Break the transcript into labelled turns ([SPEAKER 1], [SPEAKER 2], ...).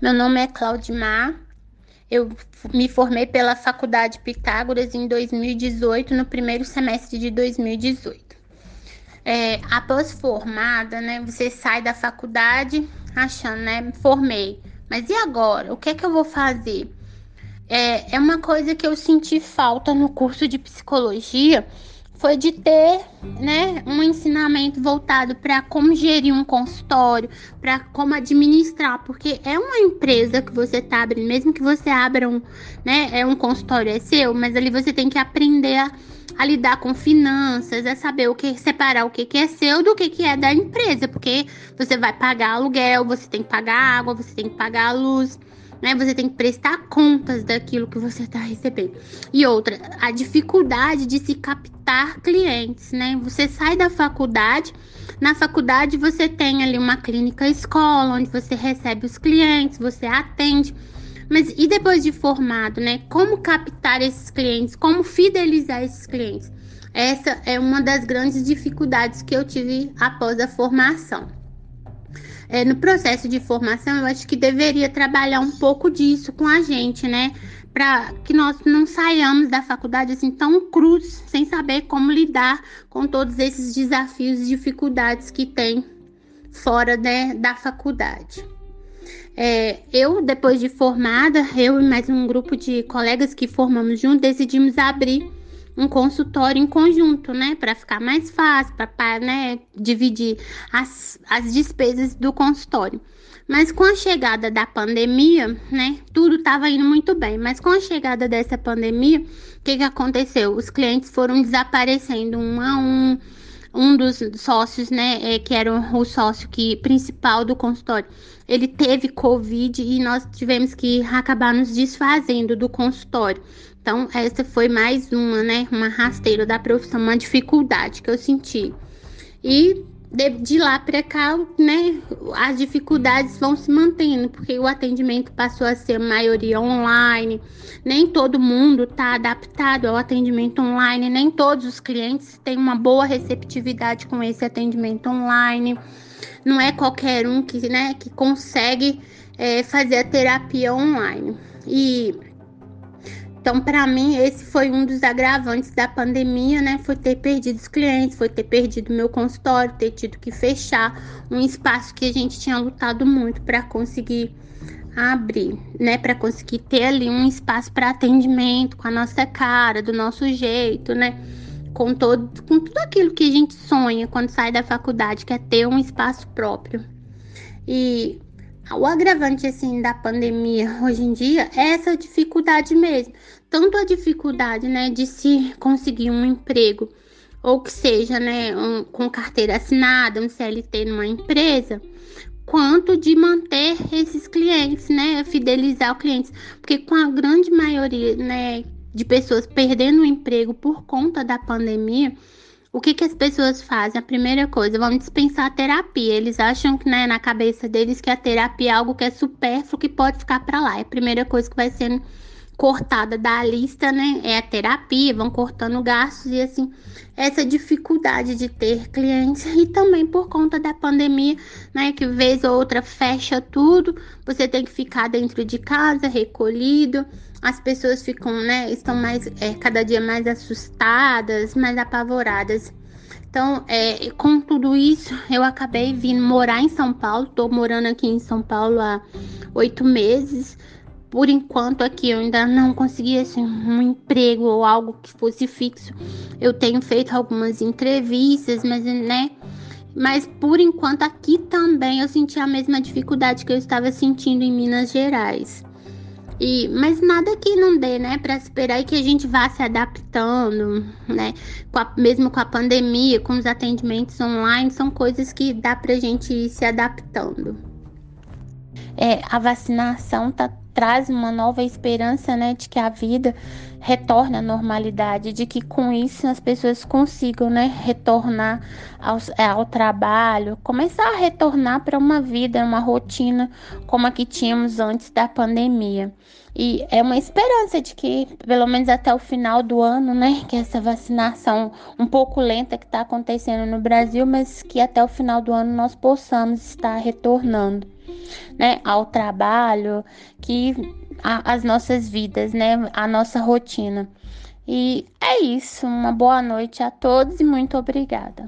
[SPEAKER 1] Meu nome é Claudimar. Eu me formei pela Faculdade Pitágoras em 2018, no primeiro semestre de 2018. É, após formada, né, você sai da faculdade achando, né, formei. Mas e agora? O que é que eu vou fazer? É, é uma coisa que eu senti falta no curso de psicologia foi de ter né, um ensinamento voltado para como gerir um consultório, para como administrar, porque é uma empresa que você está abrindo, mesmo que você abra um, né, é um consultório é seu, mas ali você tem que aprender a, a lidar com finanças, a saber o que separar o que, que é seu do que, que é da empresa, porque você vai pagar aluguel, você tem que pagar água, você tem que pagar luz né? Você tem que prestar contas daquilo que você está recebendo. E outra, a dificuldade de se captar clientes, né? Você sai da faculdade, na faculdade você tem ali uma clínica escola, onde você recebe os clientes, você atende. Mas e depois de formado, né? Como captar esses clientes? Como fidelizar esses clientes? Essa é uma das grandes dificuldades que eu tive após a formação é, no processo de formação, eu acho que deveria trabalhar um pouco disso com a gente, né? Para que nós não saiamos da faculdade assim tão cruz, sem saber como lidar com todos esses desafios e dificuldades que tem fora né, da faculdade. É, eu, depois de formada, eu e mais um grupo de colegas que formamos juntos, decidimos abrir um consultório em conjunto, né? Para ficar mais fácil, para né, dividir as, as despesas do consultório. Mas com a chegada da pandemia, né, tudo estava indo muito bem. Mas com a chegada dessa pandemia, o que, que aconteceu? Os clientes foram desaparecendo um a um. Um dos sócios, né, é, que era o sócio que, principal do consultório, ele teve Covid e nós tivemos que acabar nos desfazendo do consultório. Então, essa foi mais uma, né? Uma rasteira da profissão, uma dificuldade que eu senti. E de, de lá para cá, né? As dificuldades vão se mantendo, porque o atendimento passou a ser maioria online. Nem todo mundo está adaptado ao atendimento online, nem todos os clientes têm uma boa receptividade com esse atendimento online. Não é qualquer um que, né, que consegue é, fazer a terapia online. E então, para mim, esse foi um dos agravantes da pandemia, né? Foi ter perdido os clientes, foi ter perdido meu consultório, ter tido que fechar um espaço que a gente tinha lutado muito para conseguir abrir, né? Para conseguir ter ali um espaço para atendimento com a nossa cara, do nosso jeito, né? Com todo, com tudo aquilo que a gente sonha quando sai da faculdade, que é ter um espaço próprio. E o agravante assim da pandemia hoje em dia é essa dificuldade mesmo, tanto a dificuldade, né, de se conseguir um emprego ou que seja, né, um, com carteira assinada, um CLT numa empresa, quanto de manter esses clientes, né, fidelizar os clientes, porque com a grande maioria, né, de pessoas perdendo o emprego por conta da pandemia, o que, que as pessoas fazem? A primeira coisa, vão dispensar a terapia. Eles acham que, né, na cabeça deles, que a terapia é algo que é supérfluo, que pode ficar para lá. É a primeira coisa que vai sendo cortada da lista, né? É a terapia, vão cortando gastos e assim, essa dificuldade de ter clientes e também por conta da pandemia, né? Que vez ou outra fecha tudo, você tem que ficar dentro de casa, recolhido. As pessoas ficam, né? Estão mais, é, cada dia mais assustadas, mais apavoradas. Então, é, com tudo isso, eu acabei vindo morar em São Paulo. Tô morando aqui em São Paulo há oito meses por enquanto aqui eu ainda não consegui assim, um emprego ou algo que fosse fixo. Eu tenho feito algumas entrevistas, mas né, mas por enquanto aqui também eu senti a mesma dificuldade que eu estava sentindo em Minas Gerais. E, mas nada que não dê, né, para esperar que a gente vá se adaptando, né, com a, mesmo com a pandemia, com os atendimentos online, são coisas que dá pra gente ir se adaptando. É, a vacinação tá traz uma nova esperança, né, de que a vida retorne à normalidade, de que com isso as pessoas consigam, né, retornar ao, é, ao trabalho, começar a retornar para uma vida, uma rotina como a que tínhamos antes da pandemia. E é uma esperança de que, pelo menos até o final do ano, né, que essa vacinação um pouco lenta que está acontecendo no Brasil, mas que até o final do ano nós possamos estar retornando. Né, ao trabalho, que a, as nossas vidas, né, a nossa rotina. E é isso. Uma boa noite a todos e muito obrigada.